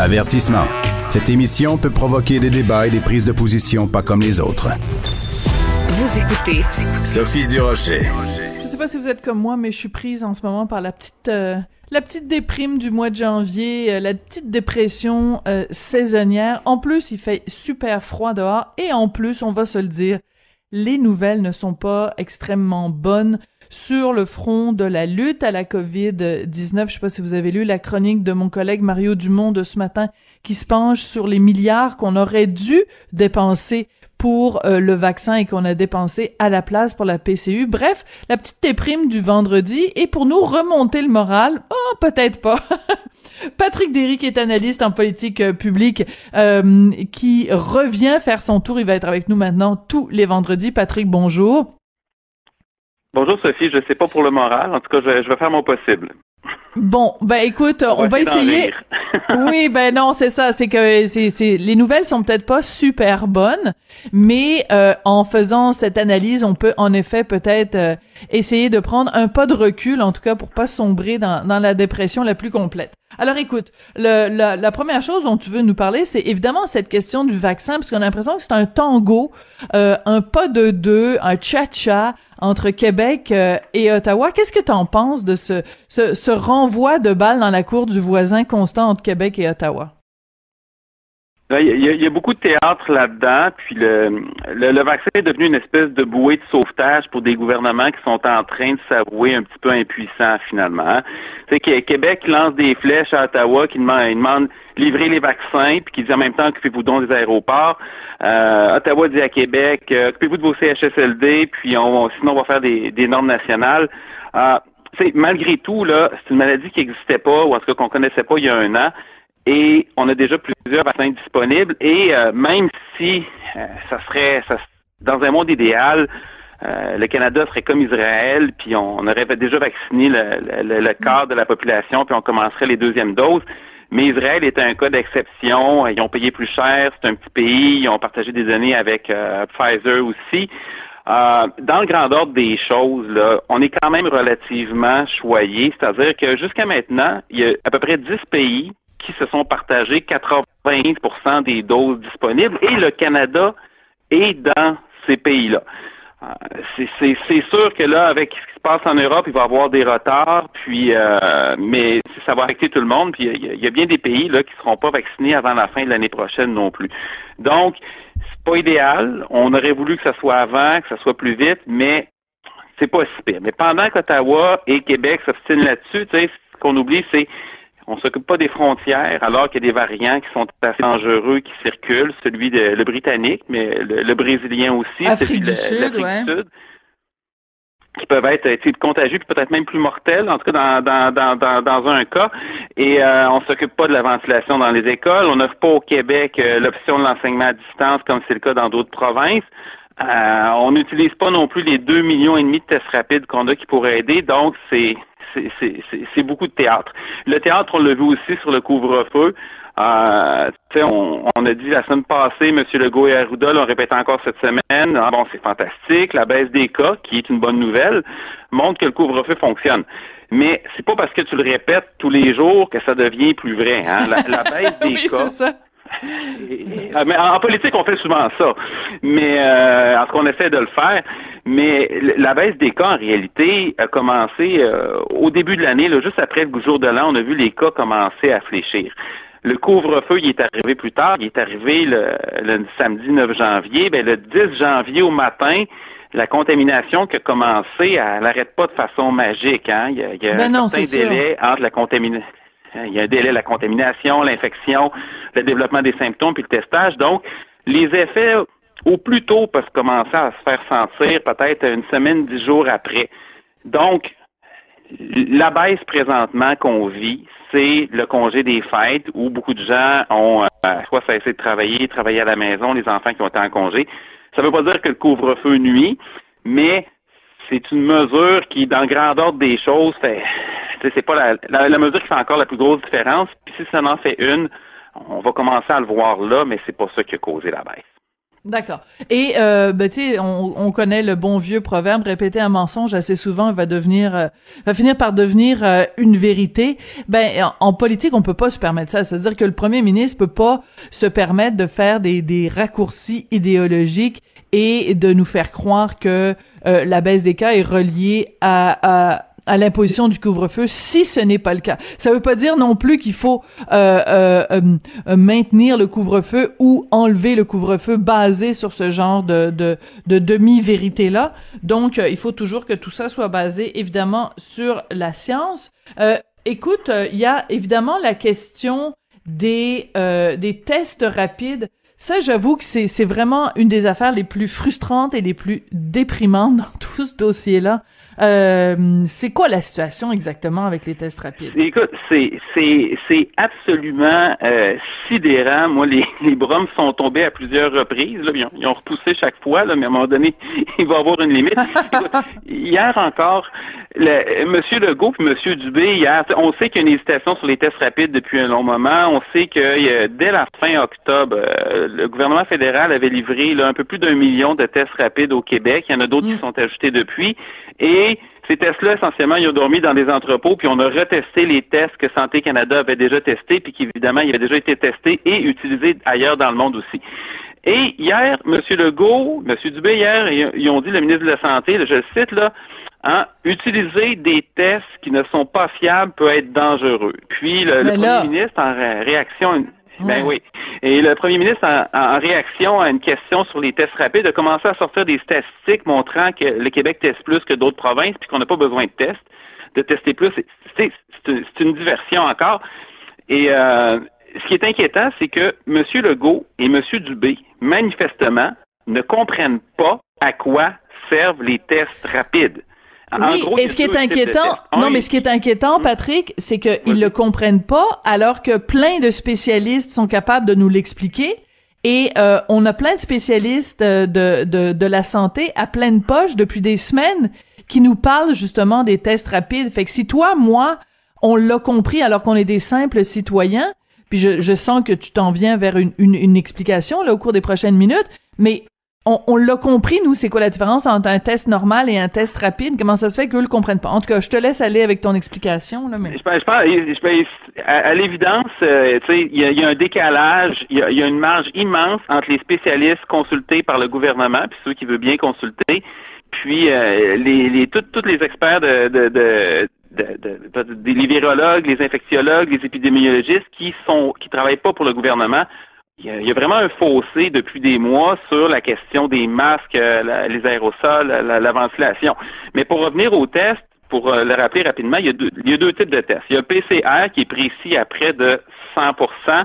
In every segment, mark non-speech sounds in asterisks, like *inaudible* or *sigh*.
Avertissement. Cette émission peut provoquer des débats et des prises de position pas comme les autres. Vous écoutez Sophie Durocher. Je sais pas si vous êtes comme moi, mais je suis prise en ce moment par la petite euh, la petite déprime du mois de janvier, euh, la petite dépression euh, saisonnière. En plus, il fait super froid dehors et en plus, on va se le dire, les nouvelles ne sont pas extrêmement bonnes sur le front de la lutte à la COVID-19. Je sais pas si vous avez lu la chronique de mon collègue Mario Dumont de ce matin qui se penche sur les milliards qu'on aurait dû dépenser pour euh, le vaccin et qu'on a dépensé à la place pour la PCU. Bref, la petite déprime du vendredi et pour nous remonter le moral, oh peut-être pas. *laughs* Patrick Derry qui est analyste en politique euh, publique euh, qui revient faire son tour, il va être avec nous maintenant tous les vendredis. Patrick, bonjour. Bonjour Sophie, je sais pas pour le moral, en tout cas je, je vais faire mon possible. Bon, ben écoute, on, va, essayer. oui, *laughs* ben non, c'est ça. C'est que c'est, c'est les nouvelles sont peut-être pas super bonnes, mais euh, en faisant cette analyse, on peut en effet peut-être euh, essayer de prendre un pas de recul, en tout cas pour pas sombrer dans, dans la dépression la plus complète. Alors écoute, le, la, première chose dont tu veux nous parler, c'est évidemment cette question du vaccin, parce qu'on a l'impression que c'est un tango, euh, un pas de deux, un cha-cha entre Québec euh, et Ottawa. Qu'est-ce que tu en penses de ce, ce, ce renvoi de balles dans la cour du voisin constant entre Québec et Ottawa? Il y, a, il y, a, beaucoup de théâtre là-dedans, puis le, le, le, vaccin est devenu une espèce de bouée de sauvetage pour des gouvernements qui sont en train de s'avouer un petit peu impuissants finalement. C'est que Québec lance des flèches à Ottawa qui demande, livrer les vaccins, puis qui dit en même temps occupez-vous donc des aéroports. Euh, Ottawa dit à Québec euh, occupez-vous de vos CHSLD, puis on, sinon on va faire des, des normes nationales. Euh, malgré tout, là, c'est une maladie qui n'existait pas, ou en tout cas qu'on connaissait pas il y a un an et on a déjà plusieurs vaccins disponibles et euh, même si euh, ça serait ça, dans un monde idéal, euh, le Canada serait comme Israël, puis on, aurait déjà vacciné le, le, le, quart de la population, puis on commencerait les deuxièmes doses. Mais Israël est un cas d'exception. Ils ont payé plus cher, c'est un petit pays, ils ont partagé des données avec Pfizer aussi. dans le grand ordre des choses, là, on est quand même relativement choyé, c'est-à-dire que jusqu'à maintenant, il y a à peu près 10 pays qui se sont partagés 95% des doses disponibles et le Canada est dans ces pays-là. Euh, c'est sûr que là, avec ce qui se passe en Europe, il va y avoir des retards, puis euh, mais ça va affecter tout le monde. Puis il y, y, a bien des pays là qui seront pas vaccinés avant la fin de l'année prochaine non plus. Donc, c'est pas idéal. On aurait voulu que ça soit avant, que ça soit plus vite, mais c'est pas si pire. Mais pendant qu'Ottawa et Québec s'obstinent là-dessus, tu sais, ce qu'on oublie, c'est on s'occupe pas des frontières, alors qu'il y a des variants qui sont assez dangereux qui circulent, celui de le britannique, mais le, brésilien aussi, Afrique du Sud, ouais. du Sud, qui peuvent être contagieux, puis peut-être même plus mortels, en tout cas dans, dans, dans, dans un cas. Et euh, on s'occupe pas de la ventilation dans les écoles. On n'offre pas au Québec euh, l'option de l'enseignement à distance, comme c'est le cas dans d'autres provinces. Euh, on n'utilise pas non plus les deux millions et demi de tests rapides qu'on a qui pourraient aider, donc c'est c'est beaucoup de théâtre. Le théâtre, on l'a vu aussi sur le couvre-feu. Euh, on, on, a dit la semaine passée, M. Legault et Arruda l'ont répété encore cette semaine. Ah bon, c'est fantastique. La baisse des cas, qui est une bonne nouvelle, montre que le couvre-feu fonctionne. Mais c'est pas parce que tu le répètes tous les jours que ça devient plus vrai. Hein? La, la baisse *laughs* des oui, cas. Mais en politique, on fait souvent ça. Mais euh, en ce qu'on essaie de le faire. Mais la baisse des cas, en réalité, a commencé euh, au début de l'année, juste après le jour de l'an, on a vu les cas commencer à fléchir. Le couvre-feu, il est arrivé plus tard, il est arrivé le, le samedi 9 janvier. Ben, le 10 janvier au matin, la contamination qui a commencé, elle n'arrête pas de façon magique. Hein? Il y a, il y a ben un non, certain délai sûr. entre la contamination il y a un délai, la contamination, l'infection, le développement des symptômes, puis le testage. Donc, les effets, au plus tôt, peuvent commencer à se faire sentir peut-être une semaine, dix jours après. Donc, la baisse présentement qu'on vit, c'est le congé des fêtes où beaucoup de gens ont euh, soit cessé de travailler, travailler à la maison, les enfants qui ont été en congé. Ça ne veut pas dire que le couvre-feu nuit, mais c'est une mesure qui, dans le grand ordre des choses, fait c'est pas la, la, mesure qui fait encore la plus grosse différence. Puis si ça en fait une, on va commencer à le voir là, mais c'est pas ça qui a causé la baisse. D'accord. Et euh, ben, tu sais, on, on, connaît le bon vieux proverbe répéter un mensonge assez souvent va devenir euh, va finir par devenir euh, une vérité. Ben en, politique, on peut pas se permettre ça. C'est-à-dire que le premier ministre peut pas se permettre de faire des, des raccourcis idéologiques et de nous faire croire que euh, la baisse des cas est reliée à, à à l'imposition du couvre-feu si ce n'est pas le cas. Ça veut pas dire non plus qu'il faut euh, euh, euh, maintenir le couvre-feu ou enlever le couvre-feu basé sur ce genre de, de, de demi-vérité là. Donc, il faut toujours que tout ça soit basé évidemment sur la science. écoute, il y a évidemment la question des des tests rapides. Ça, j'avoue que c'est, c'est vraiment une des affaires les plus frustrantes et les plus déprimantes dans tout ce dossier-là. Euh, c'est quoi la situation exactement avec les tests rapides? Écoute, c'est, c'est, c'est absolument euh, sidérant. Moi, les, *laughs* les bras me sont tombés à plusieurs reprises. Là. Ils, ont, repoussé chaque fois, là, mais à un moment donné, *laughs* il va y avoir une limite. *laughs* hier encore, le, M. Legault et M. Dubé, hier, on sait qu'il y a une hésitation sur les tests rapides depuis un long moment. On sait que dès la fin octobre, euh, le gouvernement fédéral avait livré là, un peu plus d'un million de tests rapides au Québec. Il y en a d'autres qui mm. sont ajoutés depuis. Et ces tests-là, essentiellement, ils ont dormi dans des entrepôts, puis on a retesté les tests que Santé Canada avait déjà testés, puis qui, évidemment, ils avaient déjà été testés et utilisés ailleurs dans le monde aussi. Et hier, M. Legault, M. Dubé, hier, ils ont dit, le ministre de la Santé, je le cite, là, hein, utiliser des tests qui ne sont pas fiables peut être dangereux. Puis le, le premier ministre, en réaction, ben oui. Et le premier ministre, en, réaction à une question sur les tests rapides, a commencé à sortir des statistiques montrant que le Québec teste plus que d'autres provinces, puis qu'on n'a pas besoin de tests, de tester plus. C'est une diversion encore. Et euh, ce qui est inquiétant, c'est que M. Legault et M. Dubé, manifestement, ne comprennent pas à quoi servent les tests rapides. Oui, et ce qui est inquiétant, non, mais ce qui est inquiétant, Patrick, c'est qu'ils le comprennent pas, alors que plein de spécialistes sont capables de nous l'expliquer. Et euh, on a plein de spécialistes euh, de, de, de la santé à pleine poche depuis des semaines qui nous parlent justement des tests rapides. Fait que si toi, moi, on l'a compris alors qu'on est des simples citoyens, puis je, je sens que tu t'en viens vers une, une, une explication là au cours des prochaines minutes, mais on, l'a compris, nous, c'est quoi la différence entre un test normal et un test rapide? Comment ça se fait qu'eux le comprennent pas? En tout cas, je te laisse aller avec ton explication. Là, mais... Je pense, je à, l'évidence, euh, il y, a un décalage, il y, a, une marge immense entre les spécialistes consultés par le gouvernement, puis ceux qui veulent bien consulter, puis euh, les, les tous les experts de les virologues, les infectiologues, les épidémiologistes qui sont qui travaillent pas pour le gouvernement il y, a, vraiment un fossé depuis des mois sur la question des masques, euh, les aérosols, la, ventilation. Mais pour revenir au test, pour euh, le rappeler rapidement, il y, a deux, types de tests. Il y a un PCR qui est précis à près de 100%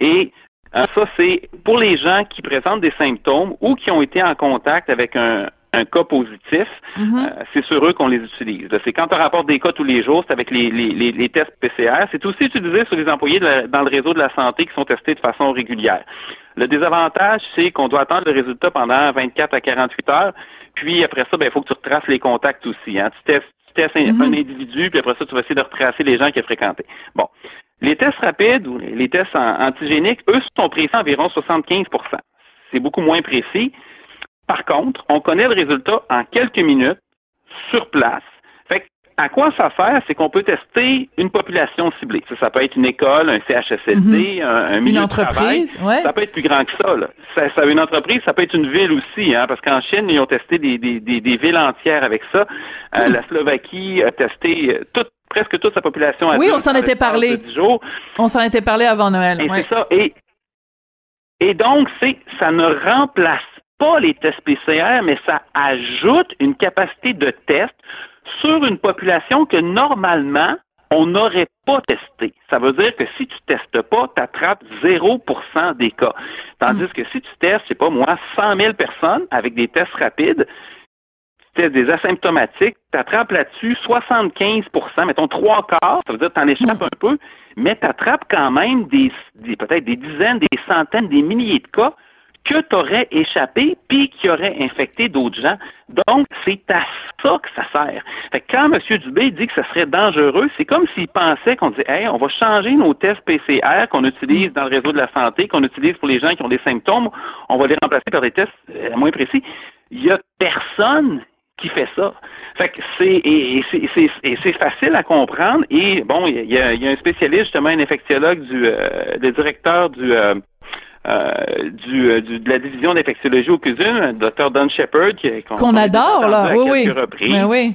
et euh, ça, c'est pour les gens qui présentent des symptômes ou qui ont été en contact avec un, un cas positif, mhm. euh, c'est sur eux qu'on les utilise. C'est quand on rapporte des cas tous les jours, c'est avec les, les, les, tests PCR. C'est aussi utilisé sur les employés dans le réseau de la santé qui sont testés de façon régulière. Le désavantage, c'est qu'on doit attendre le résultat pendant 24 à 48 heures. Puis après ça, ben, il faut que tu retraces les contacts aussi. Hein. Tu testes, un, mhm. un, individu, puis après ça, tu vas essayer de retracer les gens qui a fréquenté. Bon. Les tests rapides ou les tests antigéniques, eux, sont précis environ 75% C'est beaucoup moins précis. Par contre, on connaît le résultat en quelques minutes sur place. Fait à quoi ça sert? C'est qu'on peut tester une population ciblée. Ça, peut être une école, un CHSLD, mhm. un, milieu une entreprise, de travail. Ça peut être plus grand que ça, là. Ça, Une entreprise, ça peut être une ville aussi, hein, parce qu'en Chine, ils ont testé des, des, des, villes entières avec ça. Euh, la Slovaquie a testé euh, toute presque toute sa population. Oui, on s'en était parlé. On s'en était parlé avant Noël. Et c'est ça. Et, et donc, c'est ça ne remplace pas les tests PCR, mais ça ajoute une capacité de test sur une population que normalement, on n'aurait pas testé. Ça veut dire que si tu testes pas, tu attrapes 0% des cas. Tandis que si tu testes, je sais pas moi, 100 000 personnes avec des tests rapides, tests des asymptomatiques, tu attrapes là-dessus 75% mettons trois quarts, ça veut dire que tu en échappes un peu, mais tu attrapes quand même des, des peut-être des dizaines, des centaines, des milliers de cas que tu aurais échappé puis qui aurait infecté d'autres gens. Donc, c'est à ça que ça sert. Fait que quand M. Dubé dit que ça serait dangereux, c'est comme s'il pensait qu'on disait, hey, on va changer nos tests PCR qu'on utilise dans le réseau de la santé, qu'on utilise pour les gens qui ont des symptômes, on va les remplacer par des tests euh, moins précis. Il y a personne qui fait ça. Fait que c'est et, c'est facile à comprendre. Et bon, il y a, un spécialiste, justement, un infectiologue du euh, le directeur du euh, euh, du, du, de la division d'infectiologie au CUSUM, Dr. Don Shepard, qu'on adore là, oui oui. Ben oui.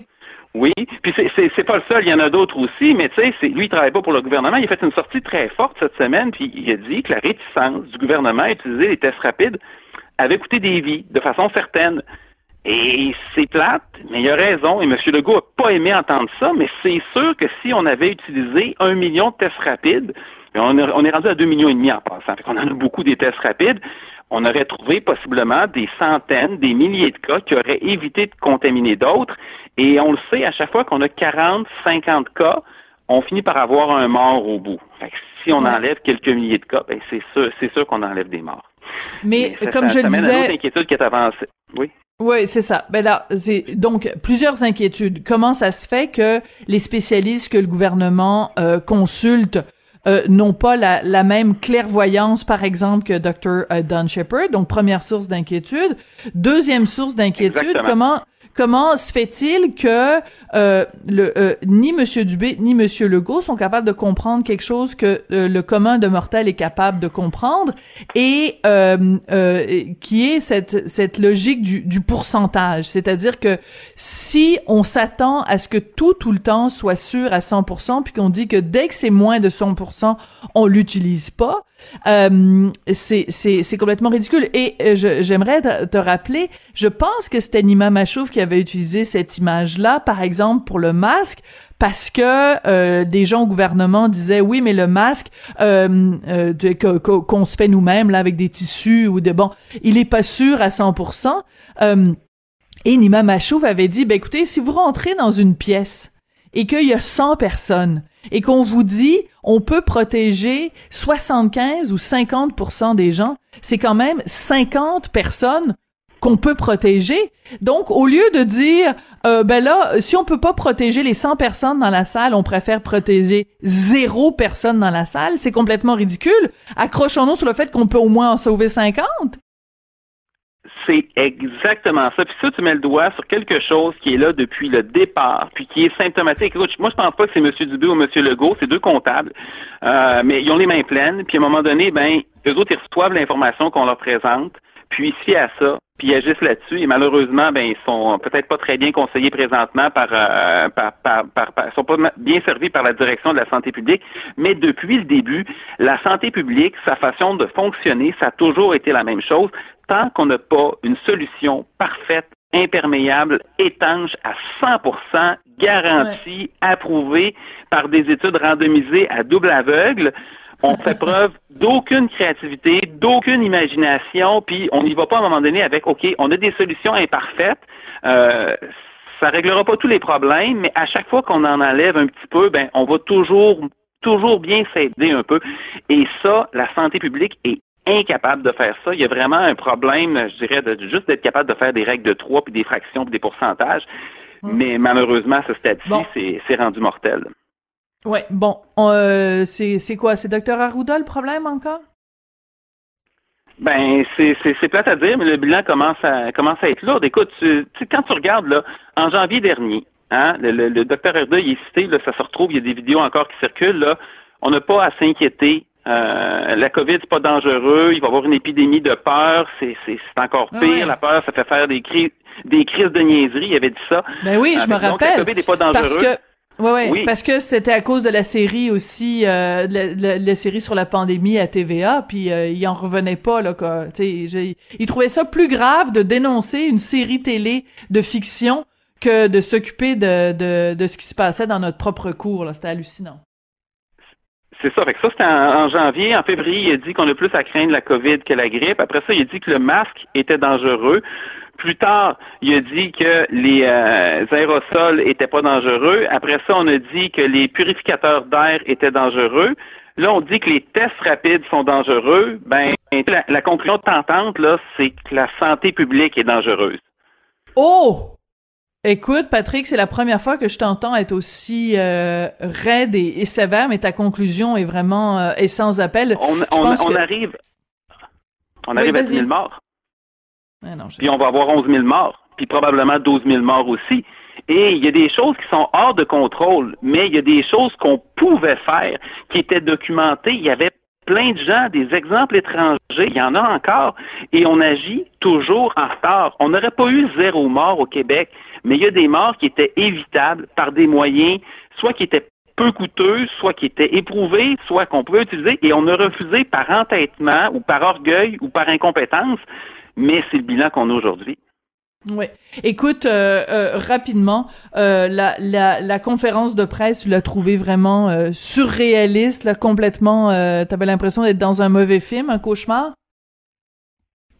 Oui, puis c'est pas le seul, il y en a d'autres aussi, mais tu sais, lui, il travaille pas pour le gouvernement. Il a fait une sortie très forte cette semaine, puis il a dit que la réticence du gouvernement à utiliser les tests rapides avait coûté des vies, de façon certaine. Et c'est plate, mais il a raison, et M. Legault n'a pas aimé entendre ça, mais c'est sûr que si on avait utilisé un million de tests rapides, on est, on est rendu à deux millions et demi en passant, fait qu'on en a beaucoup des tests rapides, on aurait trouvé possiblement des centaines, des milliers de cas qui auraient évité de contaminer d'autres. Et on le sait, à chaque fois qu'on a 40, 50 cas, on finit par avoir un mort au bout. Fait que si on enlève quelques milliers de cas, ben c'est sûr, c'est sûr qu'on enlève des morts. Mais, comme je le disais, une inquiétude qui est avancée. Oui. Oui, c'est ça. Ben là, c'est donc plusieurs inquiétudes. Comment ça se fait que les spécialistes que le gouvernement euh, consulte euh, n'ont pas la, la, même clairvoyance, par exemple, que Dr. Euh, Don Shepard. Donc, première source d'inquiétude. Deuxième source d'inquiétude, comment Comment se fait-il que euh, euh, ni Monsieur Dubé ni Monsieur Legault sont capables de comprendre quelque chose que euh, le commun de mortel est capable de comprendre et qui est cette cette logique du, du pourcentage, c'est-à-dire que si on s'attend à ce que tout tout le temps soit sûr à 100%, puis qu'on dit que dès que c'est moins de 100%, on l'utilise pas, euh, c'est complètement ridicule. Et euh, j'aimerais te, rappeler, je pense que c'était Nima Machouf qui avait utilisé cette image-là, par exemple, pour le masque, parce que euh, des gens au gouvernement disaient oui mais le masque qu'on se fait nous-mêmes avec des tissus ou des bon il est pas sûr à 100% euh, et Nima Machouf avait dit ben écoutez si vous rentrez dans une pièce et qu'il y a 100 personnes et qu'on vous dit on peut protéger 75 ou 50% des gens, c'est quand même 50 personnes qu'on peut protéger. Donc, au lieu de dire, euh, ben là, si on peut pas protéger les 100 personnes dans la salle, on préfère protéger zéro personne dans la salle, c'est complètement ridicule. Accrochons-nous sur le fait qu'on peut au moins en sauver 50. C'est exactement ça. Puis ça, tu mets le doigt sur quelque chose qui est là depuis le départ, puis qui est symptomatique. Moi, je pense pas que c'est M. Dubé ou M. Legault, c'est deux comptables, euh, mais ils ont les mains pleines. Puis à un moment donné, ben, eux autres, ils reçoivent l'information qu'on leur présente, puis fient à ça, puis ils agissent là-dessus. Et malheureusement, ben, ils sont peut-être pas très bien conseillés présentement par, euh, par, par, par, par, sont pas bien servis par la direction de la santé publique. Mais depuis le début, la santé publique, sa façon de fonctionner, ça a toujours été la même chose tant qu'on n'a pas une solution parfaite, imperméable, étanche à 100%, garantie, approuvée par des études randomisées à double aveugle, on fait preuve d'aucune créativité, d'aucune imagination, puis on n'y va pas à un moment donné avec, OK, on a des solutions imparfaites. Euh, ça réglera pas tous les problèmes, mais à chaque fois qu'on en enlève un petit peu, ben, on va toujours, toujours bien s'aider un peu. Et ça, la santé publique est incapable de faire ça. Il y a vraiment un problème, je dirais, de juste d'être capable de faire des règles de trois, puis des fractions, puis des pourcentages. Hum. Mais malheureusement, ce stade-ci, c'est rendu mortel. Ouais, bon, euh, c'est quoi? C'est Dr Arruda le problème encore? Ben, c'est plate à dire, mais le bilan commence à commence à être lourd. Écoute, tu, quand tu regardes là, en janvier dernier, hein, le, le, le docteur Arruda, il est cité, là, ça se retrouve, il y a des vidéos encore qui circulent, là. On n'a pas à s'inquiéter euh, la COVID, c'est pas dangereux. Il va y avoir une épidémie de peur. C'est, encore pire. La peur, ça fait faire des crises, des crises de niaiserie. Il avait dit ça. Ben oui, je euh, me rappelle. La COVID n'est pas dangereux. Parce que Ouais, ouais, oui. parce que c'était à cause de la série aussi, euh, la, la, série sur la pandémie à TVA, puis euh, il en revenait pas là quoi. il trouvait ça plus grave de dénoncer une série télé de fiction que de s'occuper de, de, de ce qui se passait dans notre propre cours. Là, c'était hallucinant. C'est ça. Fait que ça, c'était en, janvier. En février, il a dit qu'on a plus à craindre la COVID que la grippe. Après ça, il a dit que le masque était dangereux. Plus tard, il a dit que les euh, aérosols étaient pas dangereux. Après ça, on a dit que les purificateurs d'air étaient dangereux. Là, on dit que les tests rapides sont dangereux. Ben, la, la conclusion tentante, là, c'est que la santé publique est dangereuse. Oh! Écoute, Patrick, c'est la première fois que je t'entends être aussi euh, raide et, sévère, mais ta conclusion est vraiment euh, est sans appel. On, on, arrive, on arrive à 10 000 morts. puis on va avoir 11 000 morts, puis probablement 12 000 morts aussi. Et il y a des choses qui sont hors de contrôle, mais il y a des choses qu'on pouvait faire, qui étaient documentées. Il y avait plein de gens, des exemples étrangers, il y en a encore, et on agit toujours en retard. On n'aurait pas eu zéro mort au Québec, mais il y a des morts qui étaient évitables par des moyens, soit qui étaient peu coûteux, soit qui étaient éprouvés, soit qu'on pouvait utiliser, et on a refusé par entêtement ou par orgueil ou par incompétence, mais c'est le bilan qu'on a aujourd'hui. Oui. Écoute, euh, euh, rapidement, euh, la, la, la, conférence de presse, tu l'as trouvé vraiment surréaliste, là, complètement. T'avais l'impression d'être dans un mauvais film, un cauchemar?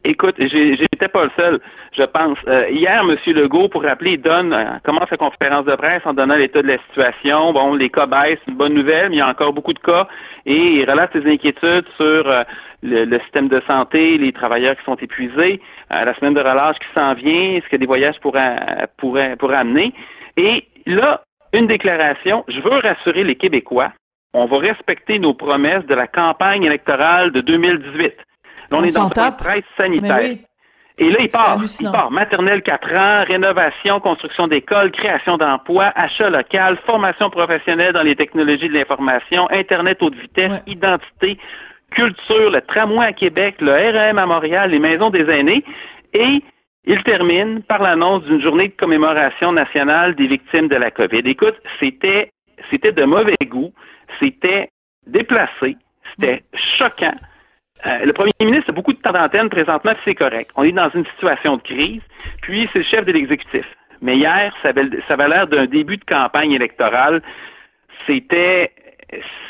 Écoute, j'étais pas le seul, je pense. Euh, hier, M. Legault, pour rappeler, donne euh, commence sa conférence de presse en donnant l'état de la situation. Bon, les cas baissent, une bonne nouvelle, mais il y a encore beaucoup de cas. Et il relate ses inquiétudes sur euh, le, système de santé, les travailleurs qui sont épuisés, la semaine de relâche qui s'en vient, ce que des voyages pourraient, pourraient, pourraient amener. Et là, une déclaration, je veux rassurer les Québécois, on va respecter nos promesses de la campagne électorale de 2018 on, est dans le presse sanitaire. Et là, il part. Il part. Maternelle 4 ans, rénovation, construction d'écoles, création d'emplois, achat local, formation professionnelle dans les technologies de l'information, Internet haute vitesse, identité, culture, le tramway à Québec, le REM à Montréal, les maisons des aînés. Et il termine par l'annonce d'une journée de commémoration nationale des victimes de la COVID. Écoute, c'était, c'était de mauvais goût, c'était déplacé, c'était choquant. Euh, le premier ministre a beaucoup de temps d'antenne présentement, c'est correct. On est dans une situation de crise, puis c'est le chef de l'exécutif. Mais hier, ça avait, ça avait l'air d'un début de campagne électorale. C'était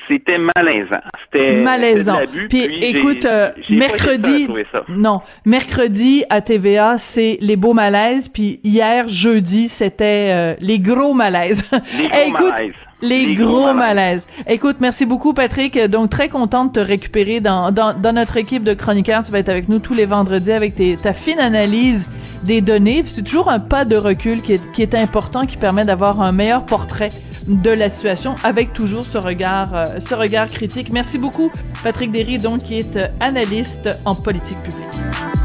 c'était malaisant. C'était malaisant. puis, écoute, euh, mercredi, non, mercredi à TVA, c'est les beaux malaises. Puis hier, jeudi, c'était euh, les gros malaises. Les gros *laughs* écoute, malaises. Les, gros, malaises. Écoute, merci beaucoup, Patrick. Donc, très contente de te récupérer dans, dans, dans, notre équipe de chroniqueurs. Tu vas être avec nous tous les vendredis avec tes, ta fine analyse des données. c'est toujours un pas de recul qui est, qui est important, qui permet d'avoir un meilleur portrait de la situation avec toujours ce regard, euh, ce regard critique. Merci beaucoup, Patrick Derry, donc, qui est euh, analyste en politique publique.